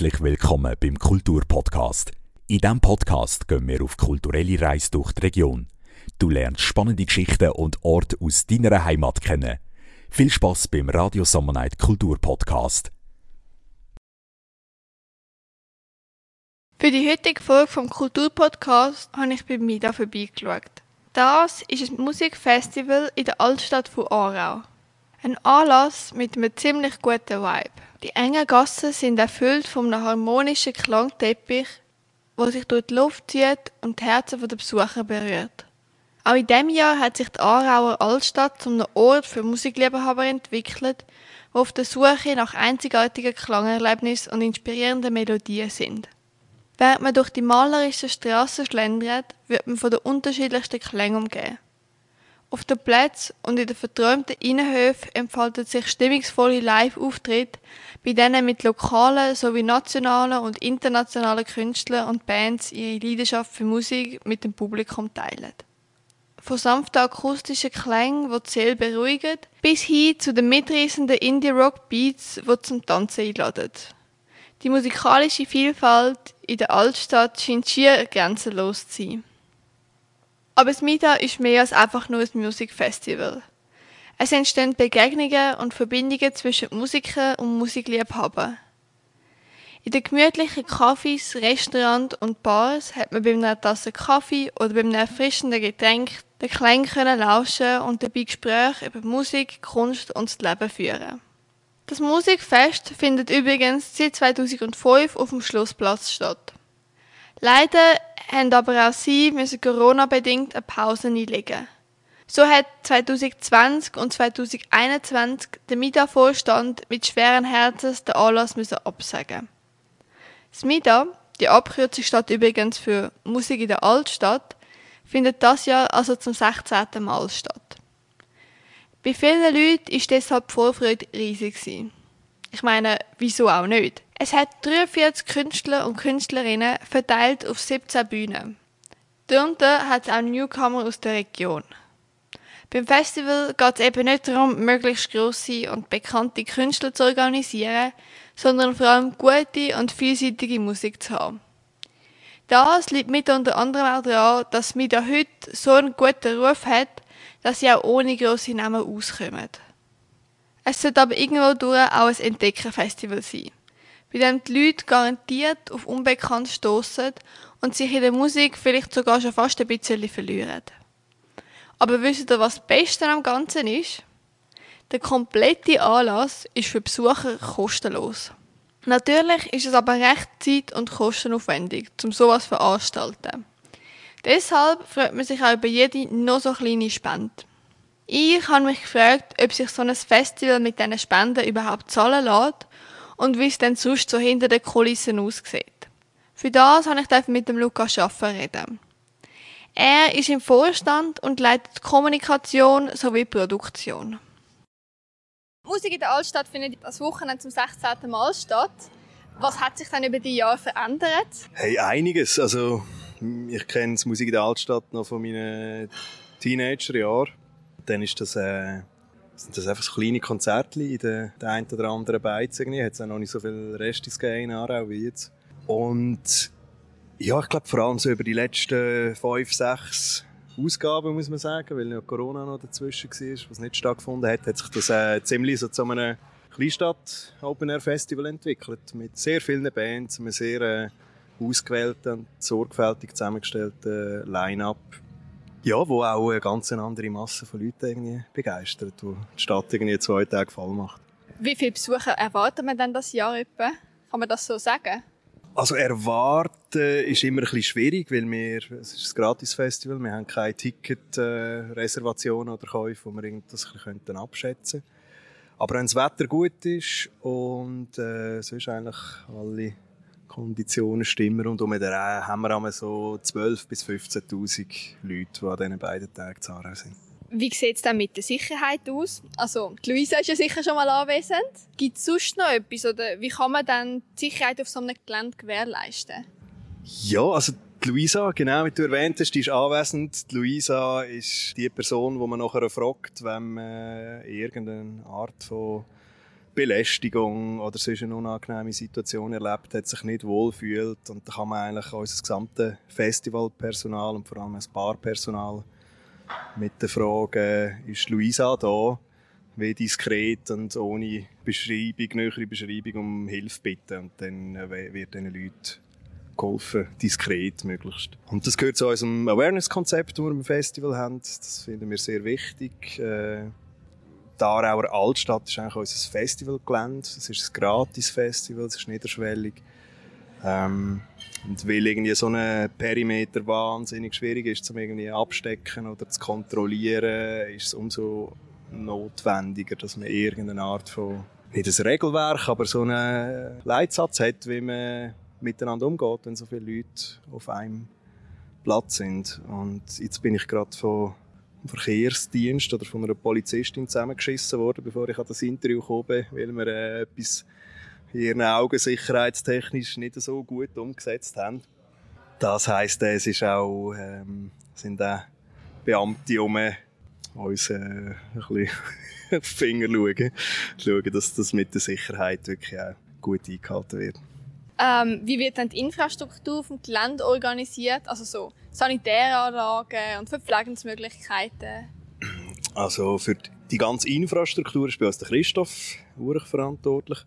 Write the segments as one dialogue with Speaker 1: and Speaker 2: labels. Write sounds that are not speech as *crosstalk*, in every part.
Speaker 1: Herzlich willkommen beim Kulturpodcast. In diesem Podcast gehen wir auf kulturelle Reise durch die Region. Du lernst spannende Geschichten und Orte aus deiner Heimat kennen. Viel Spaß beim Radio Summer Night Kulturpodcast.
Speaker 2: Für die heutige Folge vom Kulturpodcast habe ich bei Mida vorbeigeschaut. Das ist ein Musikfestival in der Altstadt von Aarau. Ein Anlass mit einem ziemlich guten Vibe. Die engen Gassen sind erfüllt von einem harmonischen Klangteppich, der sich durch die Luft zieht und die Herzen der Besucher berührt. Auch in diesem Jahr hat sich die Aarauer Altstadt zum Ort für Musikliebhaber entwickelt, die auf der Suche nach einzigartigen Klangerlebnissen und inspirierenden Melodien sind. Während man durch die malerischen Straßen schlendert, wird man von den unterschiedlichsten Klängen umgeben. Auf den Plätzen und in den verträumten Innenhöfen entfaltet sich stimmungsvolle Live-Auftritte, bei denen mit lokalen sowie nationalen und internationalen Künstlern und Bands ihre Leidenschaft für Musik mit dem Publikum teilen. Von sanften akustischen Klängen, die die Seele beruhigen, bis hin zu den mitreißenden Indie-Rock-Beats, die zum Tanzen einladen. Die musikalische Vielfalt in der Altstadt scheint schier grenzenlos zu sein. Aber das MIDA ist mehr als einfach nur ein Musikfestival. Es entstehen Begegnungen und Verbindungen zwischen Musikern und Musikliebhabern. In den gemütlichen Cafés, Restaurants und Bars hat man bei einer Tasse Kaffee oder bei einem erfrischenden Getränk den Klang können lauschen und dabei Gespräche über Musik, Kunst und das Leben führen. Das Musikfest findet übrigens seit 2005 auf dem Schlussplatz statt. Leider haben aber auch sie müssen Corona-bedingt eine Pause einlegen. So hat 2020 und 2021 der MIDA-Vorstand mit schweren Herzens den Anlass müssen absagen. Das MIDA, die Abkürzung steht übrigens für Musik in der Altstadt, findet das Jahr also zum 16. Mal statt. Bei vielen Leuten ist deshalb die Vorfreude riesig gewesen. Ich meine, wieso auch nicht? Es hat 43 Künstler und Künstlerinnen verteilt auf 17 Bühnen. Darunter hat es auch Newcomer aus der Region. Beim Festival geht es eben nicht darum, möglichst grosse und bekannte Künstler zu organisieren, sondern vor allem gute und vielseitige Musik zu haben. Das liegt mit unter anderem auch daran, dass MIDA heute so einen guten Ruf hat, dass sie auch ohne grosse Namen auskommen. Es sollte aber irgendwo durch auch ein Entdeckerfestival sein, bei dem die Leute garantiert auf Unbekannt stoßen und sich in der Musik vielleicht sogar schon fast ein bisschen verlieren. Aber wisst ihr, was das Beste am Ganzen ist? Der komplette Anlass ist für Besucher kostenlos. Natürlich ist es aber recht zeit- und kostenaufwendig, um sowas veranstalten. Deshalb freut man sich auch über jede noch so kleine Spende. Ich habe mich gefragt, ob sich so ein Festival mit diesen Spenden überhaupt zahlen lässt und wie es denn sonst so hinter den Kulissen aussieht. Für das habe ich mit dem Lukas Schaffer reden. Er ist im Vorstand und leitet Kommunikation sowie Produktion. Musik in der Altstadt findet das Wochenende zum 16. Mal statt. Was hat sich dann über die Jahre verändert?
Speaker 3: Hey, einiges. Also, ich kenne die Musik in der Altstadt noch von meinen Teenagerjahren dann ist das, äh, sind das einfach kleine Konzerte in den, den einen oder anderen Beiz. Irgendwie. Hat es auch noch nicht so viel Restis gegeben Aarau wie jetzt. Und ja, ich glaube vor allem so über die letzten fünf, sechs Ausgaben, muss man sagen, weil ja Corona noch dazwischen war, was nicht stattgefunden hat, hat sich das äh, ziemlich so zu einem Kleinstadt Open Air Festival entwickelt. Mit sehr vielen Bands, einem sehr äh, ausgewählten und sorgfältig zusammengestellten Line-Up ja, wo auch eine ganz andere Masse von Leuten irgendwie begeistert, wo die Stadt irgendwie zwei Tage voll macht.
Speaker 2: Wie viele Besucher erwartet man denn das Jahr etwa? Kann man das so sagen?
Speaker 3: Also erwarten ist immer ein bisschen schwierig, weil wir, es ist ein Gratisfestival, wir haben keine Ticketreservationen äh, oder Käufe, wo wir das ein bisschen abschätzen könnten. Aber wenn das Wetter gut ist und äh, sonst eigentlich alle Konditionen stimmen und um den haben wir so 12.000 bis 15.000 Leute, die an diesen beiden Tagen zu Aarau sind.
Speaker 2: Wie sieht es dann mit der Sicherheit aus? Also, die Luisa ist ja sicher schon mal anwesend. Gibt es sonst noch etwas? Oder wie kann man dann die Sicherheit auf so einem Gelände gewährleisten?
Speaker 3: Ja, also die Luisa, genau wie du erwähnt hast, die ist anwesend. Die Luisa ist die Person, die man nachher fragt, wenn man irgendeine Art von Belästigung oder sonst eine unangenehme Situation erlebt hat, sich nicht wohlfühlt. Und da kann man eigentlich unser gesamtes Festivalpersonal und vor allem das Barpersonal mit der Frage, ist Luisa da? Wie diskret und ohne Beschreibung, nähere Beschreibung um Hilfe bitten. Und dann äh, wird diesen Leuten geholfen, diskret möglichst. Und das gehört zu unserem Awareness-Konzept, das wir im Festival haben. Das finden wir sehr wichtig. Äh, die Aarauer Altstadt ist eigentlich unser Festivalgelände. Es ist ein Gratis-Festival, es ist niederschwellig. Ähm, und weil irgendwie so ein Perimeter wahnsinnig schwierig ist, zum irgendwie abstecken oder zu kontrollieren, ist es umso notwendiger, dass man irgendeine Art von, nicht ein Regelwerk, aber so einen Leitsatz hat, wie man miteinander umgeht, wenn so viele Leute auf einem Platz sind. Und jetzt bin ich gerade von Verkehrsdienst oder von einer Polizistin zusammengeschissen worden, bevor ich an das Interview gekommen bin, weil wir äh, etwas in ihren Augen sicherheitstechnisch nicht so gut umgesetzt haben. Das heisst, es ist auch, ähm, sind auch Beamte um uns äh, ein bisschen *laughs* auf die Finger schauen, schauen, dass das mit der Sicherheit wirklich auch gut eingehalten wird.
Speaker 2: Ähm, wie wird dann die Infrastruktur vom Gelände organisiert? Also so Sanitäranlagen und Verpflegungsmöglichkeiten?
Speaker 3: Also für die ganze Infrastruktur ist bei uns der Christoph Urich verantwortlich.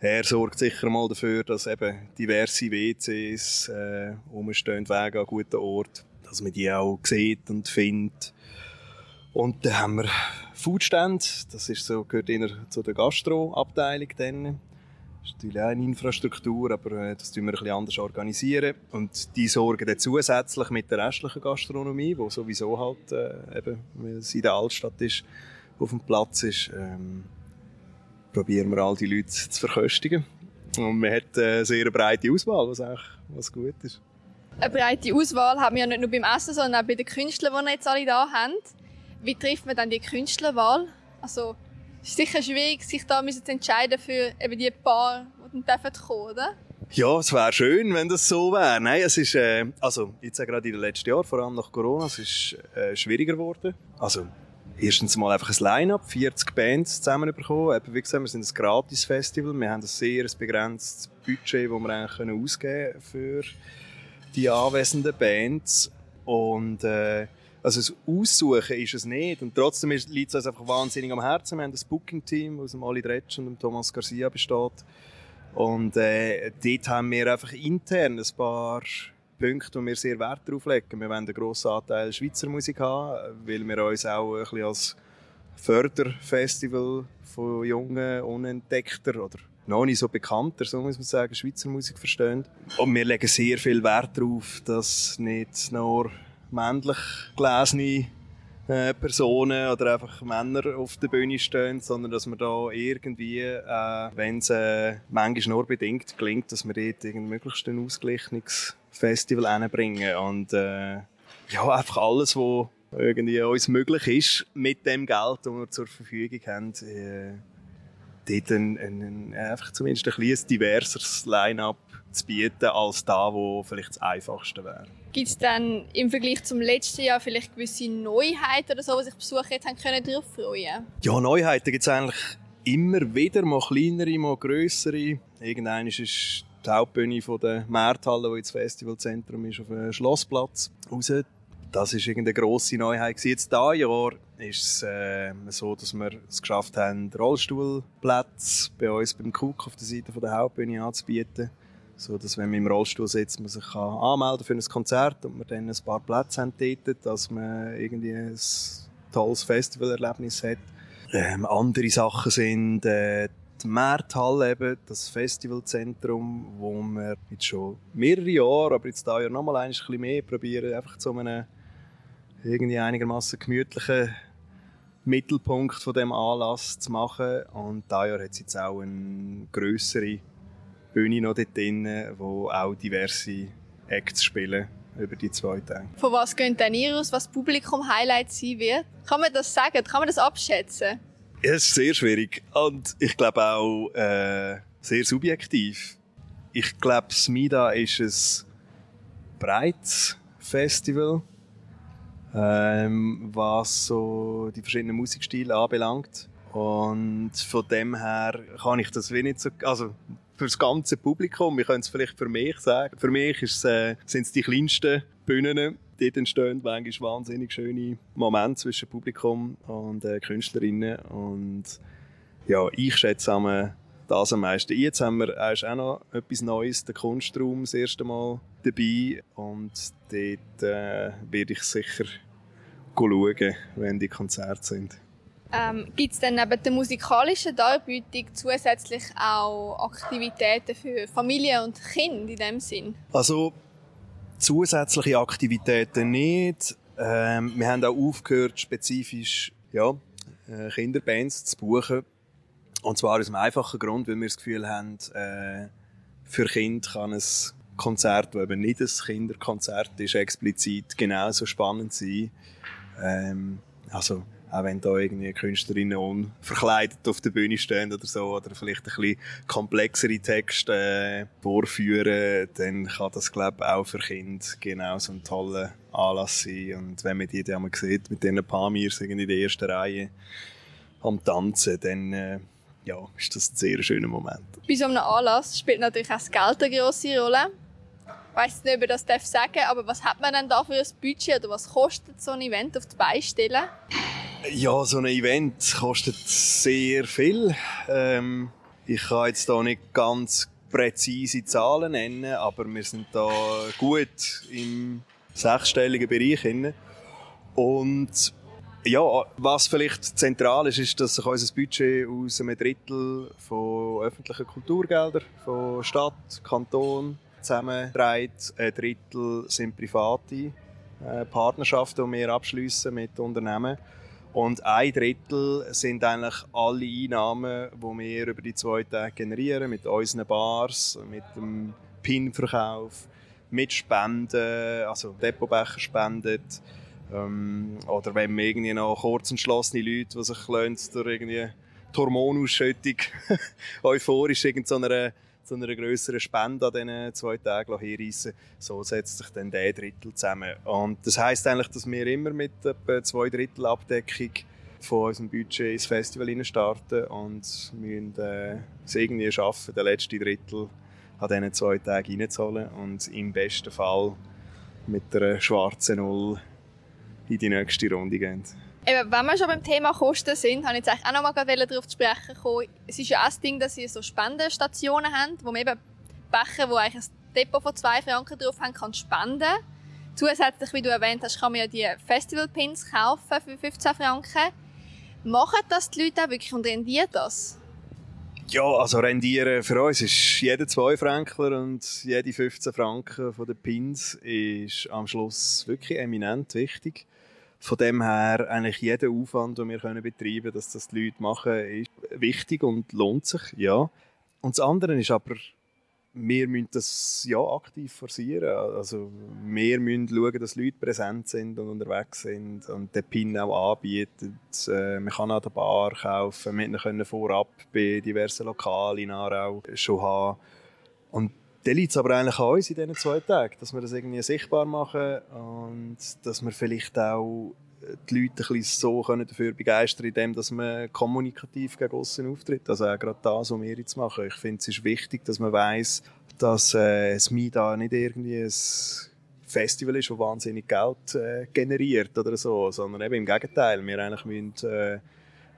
Speaker 3: Er sorgt sicher mal dafür, dass eben diverse WCs äh, rumstehen, Wege an guten Ort, dass man die auch sieht und findet. Und dann haben wir Foodstände, das ist so, gehört eher zu der Gastroabteilung dann. Ist natürlich auch eine Infrastruktur, aber äh, das tun wir bisschen anders organisieren. Und die sorgen dann zusätzlich mit der restlichen Gastronomie, wo sowieso halt äh, eben, weil es in der Altstadt ist, auf dem Platz ist, ähm, probieren wir all die Leute zu verköstigen. Und man hat äh, eine sehr breite Auswahl, was auch was gut ist.
Speaker 2: Eine breite Auswahl haben wir ja nicht nur beim Essen, sondern auch bei den Künstlern, die wir jetzt alle da haben. Wie trifft man dann die Künstlerwahl? Also, es ist sicher schwierig, sich da zu entscheiden für eben die paar, die dann kommen dürfen, oder?
Speaker 3: Ja, es wäre schön, wenn das so wäre. Nein, es ist, äh, also, jetzt gerade in den letzten Jahren, vor allem nach Corona, es ist äh, schwieriger geworden. Also, erstens mal einfach ein Line-Up, 40 Bands zusammenbekommen. Eben, wie gesagt, wir sind ein Gratis-Festival. Wir haben ein sehr begrenztes Budget, das wir eigentlich können ausgeben können für die anwesenden Bands. Und, äh, also das Aussuchen ist es nicht. Und trotzdem liegt es uns einfach wahnsinnig am Herzen. Wir haben das Booking-Team, aus dem Ali Dretsch und dem Thomas Garcia besteht. Und äh, dort haben wir einfach intern ein paar Punkte, wo wir sehr Wert darauf legen. Wir wollen einen grossen Anteil Schweizer Musik haben, weil wir uns auch ein bisschen als Förderfestival von jungen, unentdeckter oder noch nicht so bekannter, so muss man sagen, Schweizer Musik verstehen. Und wir legen sehr viel Wert darauf, dass nicht nur männlich gelesene äh, Personen oder einfach Männer auf der Bühne stehen, sondern dass wir da irgendwie, äh, wenn es äh, manchmal nur bedingt gelingt, dass wir dort möglichst ein ausgeglichenes Festival hinbringen und äh, ja, einfach alles, was irgendwie uns möglich ist, mit dem Geld, das wir zur Verfügung haben, äh, dort ein, ein, ein, einfach zumindest ein kleines diverseres Line-up zu bieten, als da, wo vielleicht das Einfachste wäre.
Speaker 2: Gibt es dann im Vergleich zum letzten Jahr vielleicht gewisse Neuheiten oder so, was sich Besucher jetzt haben können darauf freuen
Speaker 3: Ja, Neuheiten gibt es eigentlich immer wieder, mal kleinere, mal grössere. Irgendwann ist die Hauptbühne von der Märthalle, die jetzt Festivalzentrum ist, auf dem Schlossplatz raus. Das ist irgendeine grosse Neuheit. Jetzt dieses Jahr ist es äh, so, dass wir es geschafft haben, Rollstuhlplätze bei uns beim Cook auf der Seite der Hauptbühne anzubieten so dass wenn man im Rollstuhl sitzt, man sich kann anmelden für ein Konzert und wir dann ein paar Plätze haben dort, dass man irgendwie ein tolles Festivalerlebnis hat. Ähm, andere Sachen sind äh, die Märthalle eben, das Festivalzentrum, wo wir jetzt schon mehrere Jahre, aber jetzt da ja nochmal ein bisschen mehr probieren, einfach zu einem irgendwie einigermaßen gemütlichen Mittelpunkt von dem Anlass zu machen. Und da Jahr hat es jetzt auch eine größere Bühne noch dort drin, wo auch diverse Acts spielen über die zwei Tage.
Speaker 2: Von was geht denn ihr aus, was Publikum Highlight sein wird? Kann man das sagen? Kann man das abschätzen?
Speaker 3: Ja, es ist sehr schwierig und ich glaube auch äh, sehr subjektiv. Ich glaube, Smida ist ein breites Festival, ähm, was so die verschiedenen Musikstile anbelangt. Und von dem her kann ich das wie nicht so, also für das ganze Publikum, wir können es vielleicht für mich sagen. Für mich äh, sind es die kleinsten Bühnen. Dort entstehen manchmal wahnsinnig schöne Momente zwischen Publikum und äh, Künstlerinnen. Und ja, ich schätze das am meisten. Jetzt haben wir auch noch etwas Neues, den Kunstraum, das erste Mal dabei. Und dort äh, werde ich sicher schauen, wenn die Konzerte sind.
Speaker 2: Ähm, Gibt es dann neben der musikalischen Darbietung zusätzlich auch Aktivitäten für Familie und Kinder in dem Sinn?
Speaker 3: Also zusätzliche Aktivitäten nicht. Ähm, wir haben auch aufgehört, spezifisch ja, äh, Kinderbands zu buchen. Und zwar aus einem einfachen Grund, weil wir das Gefühl haben, äh, für Kinder kann ein Konzert, das eben nicht ein Kinderkonzert ist, explizit genauso spannend sein. Ähm, also auch wenn da irgendwie Künstlerinnen unverkleidet auf der Bühne stehen oder so, oder vielleicht ein bisschen komplexere Texte äh, vorführen, dann kann das, glaube ich, auch für Kinder genau so ein toller Anlass sein. Und wenn man die dann mal sieht, mit diesen Pamirs in der ersten Reihe am Tanzen, dann äh, ja, ist das ein sehr schöner Moment.
Speaker 2: Bei so einem Anlass spielt natürlich auch das Geld eine grosse Rolle. Ich weiss nicht, ob ich das sagen darf, aber was hat man denn da für ein Budget oder was kostet so ein Event auf die Beine stellen?
Speaker 3: Ja, so ein Event kostet sehr viel. Ähm, ich kann jetzt da nicht ganz präzise Zahlen nennen, aber wir sind da gut im sechsstelligen Bereich. Und ja, was vielleicht zentral ist, ist, dass sich unser Budget aus einem Drittel von öffentlichen Kulturgeldern, von Stadt, Kanton zusammenträgt. Ein Drittel sind private äh, Partnerschaften, die wir abschließen mit Unternehmen. Und ein Drittel sind eigentlich alle Einnahmen, die wir über die zwei Tage generieren, mit unseren Bars, mit dem PIN-Verkauf, mit Spenden, also Depotbecher spendet. Ähm, oder wenn wir irgendwie noch kurz entschlossene Leute, die sich durch irgendwie die Hormonausschüttung *laughs* euphorisch in so einer zu einer grösseren Spende an diesen zwei Tagen hinreissen So setzt sich dann der Drittel zusammen. Und das heisst eigentlich, dass wir immer mit etwa zwei Drittel Abdeckung von unserem Budget ins Festival starten und müssen äh, es irgendwie schaffen, den letzten Drittel an diesen zwei Tagen reinzuholen und im besten Fall mit einer schwarzen Null in die nächste Runde gehen.
Speaker 2: Eben, wenn wir schon beim Thema Kosten sind, habe ich jetzt auch noch mal darauf zu sprechen kommen. Es ist ja auch das Ding, dass sie so Spendenstationen haben, wo man eben Becher, wo eigentlich ein Depot von 2 Franken drauf haben, kann spenden. Zusätzlich, wie du erwähnt hast, kann man ja die Festival-Pins kaufen für 15 Franken. Machen das die Leute auch wirklich und rendiert das?
Speaker 3: Ja, also rendieren für uns ist jeder 2 Franken und jede 15 Franken von den Pins ist am Schluss wirklich eminent wichtig. Von dem her eigentlich jeder Aufwand, den wir können betreiben können, dass das die Leute machen, ist wichtig und lohnt sich, ja. Und das andere ist aber, wir müssen das ja aktiv forcieren. Also wir müssen schauen, dass Leute präsent sind und unterwegs sind und den PIN auch anbieten. Äh, man kann an der Bar kaufen, wir können vorab bei diversen Lokalen Aarau schon haben. Und dann liegt es aber eigentlich an uns in diesen zwei Tagen, dass wir das irgendwie sichtbar machen und dass wir vielleicht auch die Leute ein bisschen so können dafür begeistern indem dass man kommunikativ gegen außen auftritt. Also auch gerade das, was wir jetzt machen. Ich finde, es ist wichtig, dass man weiß, dass äh, das MIDA nicht irgendwie ein Festival ist, das wahnsinnig Geld äh, generiert oder so, sondern eben im Gegenteil. Wir eigentlich müssen, äh,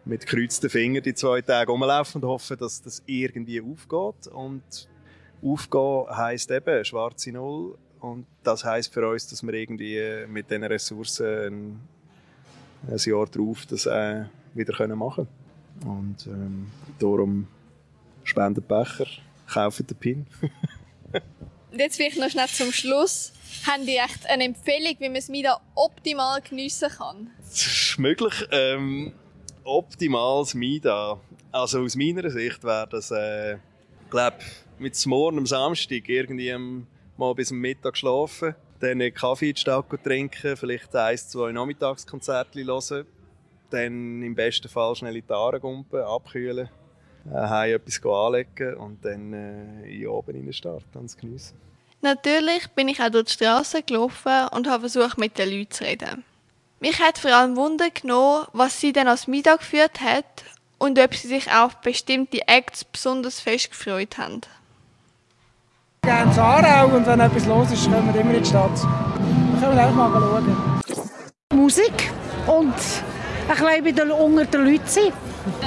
Speaker 3: mit gekreuzten Fingern die zwei Tage rumlaufen und hoffen, dass das irgendwie aufgeht. Und Aufgehen heisst eben schwarze Null. Und das heisst für uns, dass wir irgendwie mit diesen Ressourcen ein, ein Jahr drauf das äh, wieder machen können. Und ähm, darum spenden Becher, kaufen den Pin.
Speaker 2: Und jetzt vielleicht noch schnell zum Schluss. Haben die echt eine Empfehlung, wie man es wieder optimal geniessen kann?
Speaker 3: Das ist möglich. Ähm, optimales Mida. Also aus meiner Sicht wäre das, äh, glaube mit Morgen am Samstag irgendwie mal bis am Mittag schlafen, dann einen Kaffee in die Stadt trinken, vielleicht ein, zwei Nachmittagskonzerte hören, dann im besten Fall schnell in die Aare gumpen, abkühlen, äh, etwas anlegen und dann äh, in oben in den Start und geniessen.
Speaker 2: Natürlich bin ich auch durch die Straße gelaufen und habe versucht, mit den Leuten zu reden. Mich hat vor allem Wunder genommen, was sie denn als Mittag geführt hat und ob sie sich auf bestimmte Acts besonders fest gefreut haben.
Speaker 4: Gerne zu Aarau und wenn etwas los ist, können wir immer in die Stadt. Dann können wir einfach mal schauen.
Speaker 5: Musik und ein bisschen unter den Leuten sein.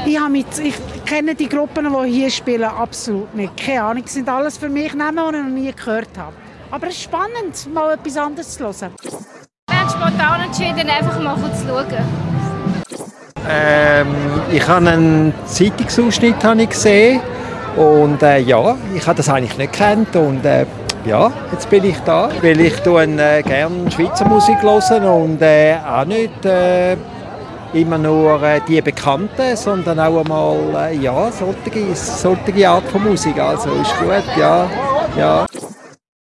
Speaker 5: Ich, mit, ich kenne die Gruppen, die hier spielen, absolut nicht. Keine Ahnung, das sind alles für mich Namen, die ich noch nie gehört habe. Aber es ist spannend, mal etwas anderes zu hören.
Speaker 6: Wir haben spontan entschieden, einfach mal zu schauen.
Speaker 7: Ähm, ich habe einen Zeitungsausschnitt habe ich gesehen und äh, ja, ich habe das eigentlich nicht kennt und äh, ja, jetzt bin ich da, weil ich äh, gerne Schweizer Musik höre und äh, auch nicht äh, immer nur äh, die Bekannten, sondern auch einmal äh, ja, solche, solche Art von Musik. Also ist gut, ja. ja.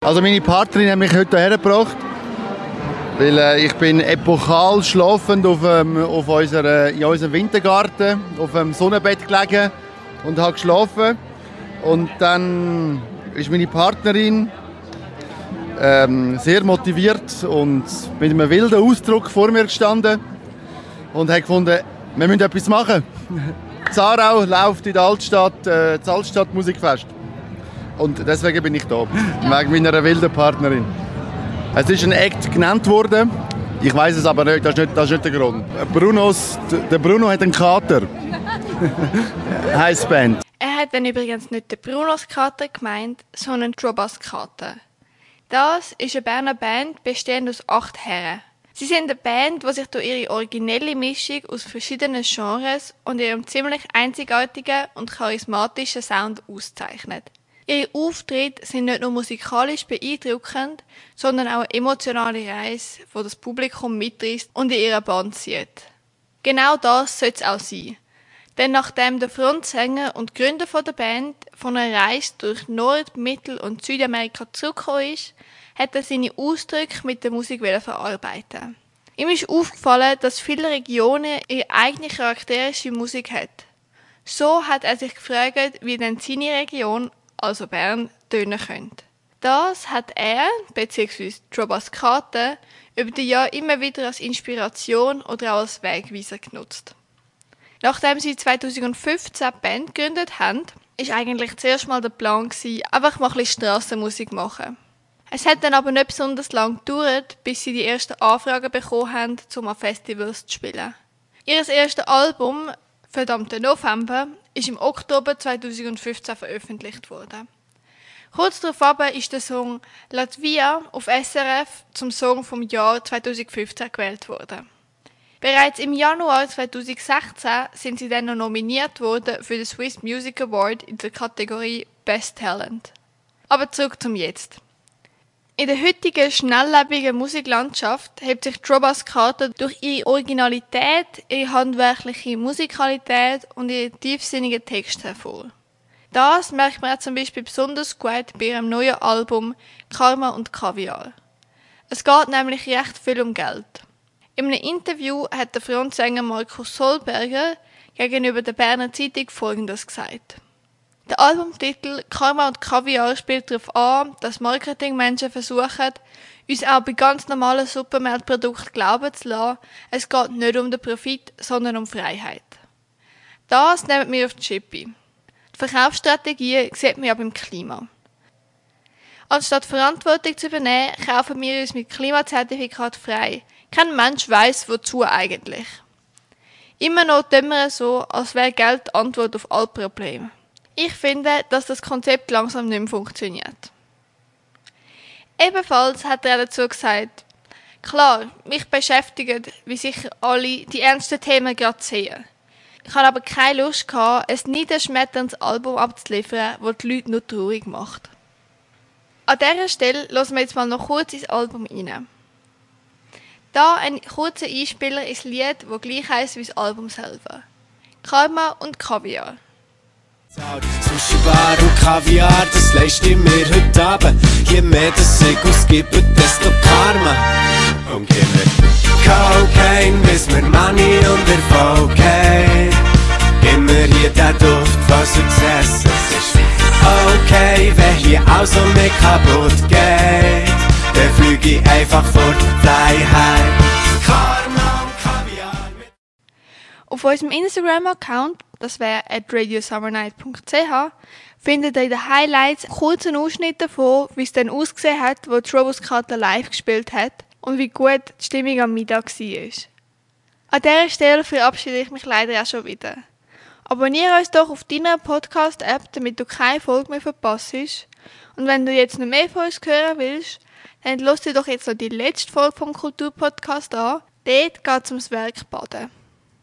Speaker 8: Also meine Partnerin hat mich heute hergebracht, weil äh, ich bin epochal schlafend auf, ähm, auf unserer, in unserem Wintergarten auf dem Sonnenbett gelegen und habe geschlafen. Und dann ist meine Partnerin ähm, sehr motiviert und mit einem wilden Ausdruck vor mir gestanden und hat gefunden, wir müssen etwas machen. *laughs* Zarau läuft in der Altstadt äh, das Altstadt Musikfest. Und deswegen bin ich da, wegen meiner wilden Partnerin. Es ist ein Act genannt worden, ich weiß es aber nicht das, ist nicht, das ist nicht der Grund. Brunos, der Bruno hat einen Kater. *laughs* heißt Band.
Speaker 2: Hat dann übrigens nicht den Brunos Kater gemeint, sondern Trobas Kater. Das ist eine Berner Band, bestehend aus acht Herren. Sie sind eine Band, die sich durch ihre originelle Mischung aus verschiedenen Genres und ihrem ziemlich einzigartigen und charismatischen Sound auszeichnet. Ihre Auftritte sind nicht nur musikalisch beeindruckend, sondern auch eine emotionale Reise, wo das Publikum mitreißt und in ihrer Band zieht. Genau das soll es auch sein. Denn nachdem der Frontsänger und Gründer der Band von einer Reise durch Nord-, Mittel- und Südamerika zurückgekommen ist, hat er seine Ausdrücke mit der Musik verarbeiten. Ihm ist aufgefallen, dass viele Regionen ihre eigene charakteristische Musik haben. So hat er sich gefragt, wie denn seine Region, also Bern, tönen könnte. Das hat er, bzw. Trobas Karte, über die Jahre immer wieder als Inspiration oder auch als Wegweiser genutzt. Nachdem sie 2015 die Band gegründet haben, ist eigentlich zuerst mal der Plan gewesen, einfach mal ein bisschen Strassenmusik machen. Es hat dann aber nicht besonders lang gedauert, bis sie die ersten Anfragen bekommen haben, um an Festivals zu spielen. Ihr erstes Album, Verdammter November, ist im Oktober 2015 veröffentlicht worden. Kurz darauf ist der Song Latvia auf SRF zum Song vom Jahr 2015 gewählt worden. Bereits im Januar 2016 sind sie dann noch nominiert worden für den Swiss Music Award in der Kategorie Best Talent. Aber zurück zum Jetzt. In der heutigen schnelllebigen Musiklandschaft hebt sich Drobas Karte durch ihre Originalität, ihre handwerkliche Musikalität und ihre tiefsinnigen Texte hervor. Das merkt man zum Beispiel besonders gut bei ihrem neuen Album Karma und Kaviar. Es geht nämlich recht viel um Geld. In einem Interview hat der Frontsänger Markus Solberger gegenüber der Berner Zeitung Folgendes gesagt. Der Albumtitel Karma und Kaviar spielt darauf an, dass Marketingmenschen versuchen, uns auch bei ganz normalen Supermarktprodukten glauben zu lassen, es geht nicht um den Profit, sondern um Freiheit. Das nehmen wir auf die Chippe. Die Verkaufsstrategie sieht man ja beim Klima. Anstatt Verantwortung zu übernehmen, kaufen wir uns mit Klimazertifikat frei. Kein Mensch weiß, wozu eigentlich. Immer noch tun so, als wäre Geld die Antwort auf alle Probleme. Ich finde, dass das Konzept langsam nicht mehr funktioniert. Ebenfalls hat er dazu gesagt, klar, mich beschäftigen, wie sicher alle, die ernsten Themen gerade sehen. Ich habe aber keine Lust gehabt, ein niederschmetterndes Album abzuliefern, das die Leute nur traurig macht. An dieser Stelle lassen wir jetzt mal noch kurz ins Album rein. Da ein kurzer Einspieler ins Lied, das gleich heisst wie das Album selber. Karma und Kaviar.
Speaker 9: Sushi Bar und Kaviar, das leiste ich mir heute Abend. Je mehr das ich ausgebe, desto Karma. Und je mehr Cocaine, bis mir Money und Erfolg haben. Immer hier der Duft von Success. Okay, wenn hier alles um mich kaputt geht. Ich einfach fort, fly high. Karma.
Speaker 2: Auf unserem Instagram-Account, das wäre at radiosummernight.ch, findet ihr in den Highlights kurzen Ausschnitt davon, wie es dann ausgesehen hat, wo die Roboskata live gespielt hat und wie gut die Stimmung am Mittag war. An dieser Stelle verabschiede ich mich leider auch schon wieder. Abonniere uns doch auf deiner Podcast-App, damit du keine Folge mehr verpasst. Und wenn du jetzt noch mehr von uns hören willst, dann lass dir doch jetzt noch die letzte Folge vom Kulturpodcast an. Dort geht es ums Werk Baden.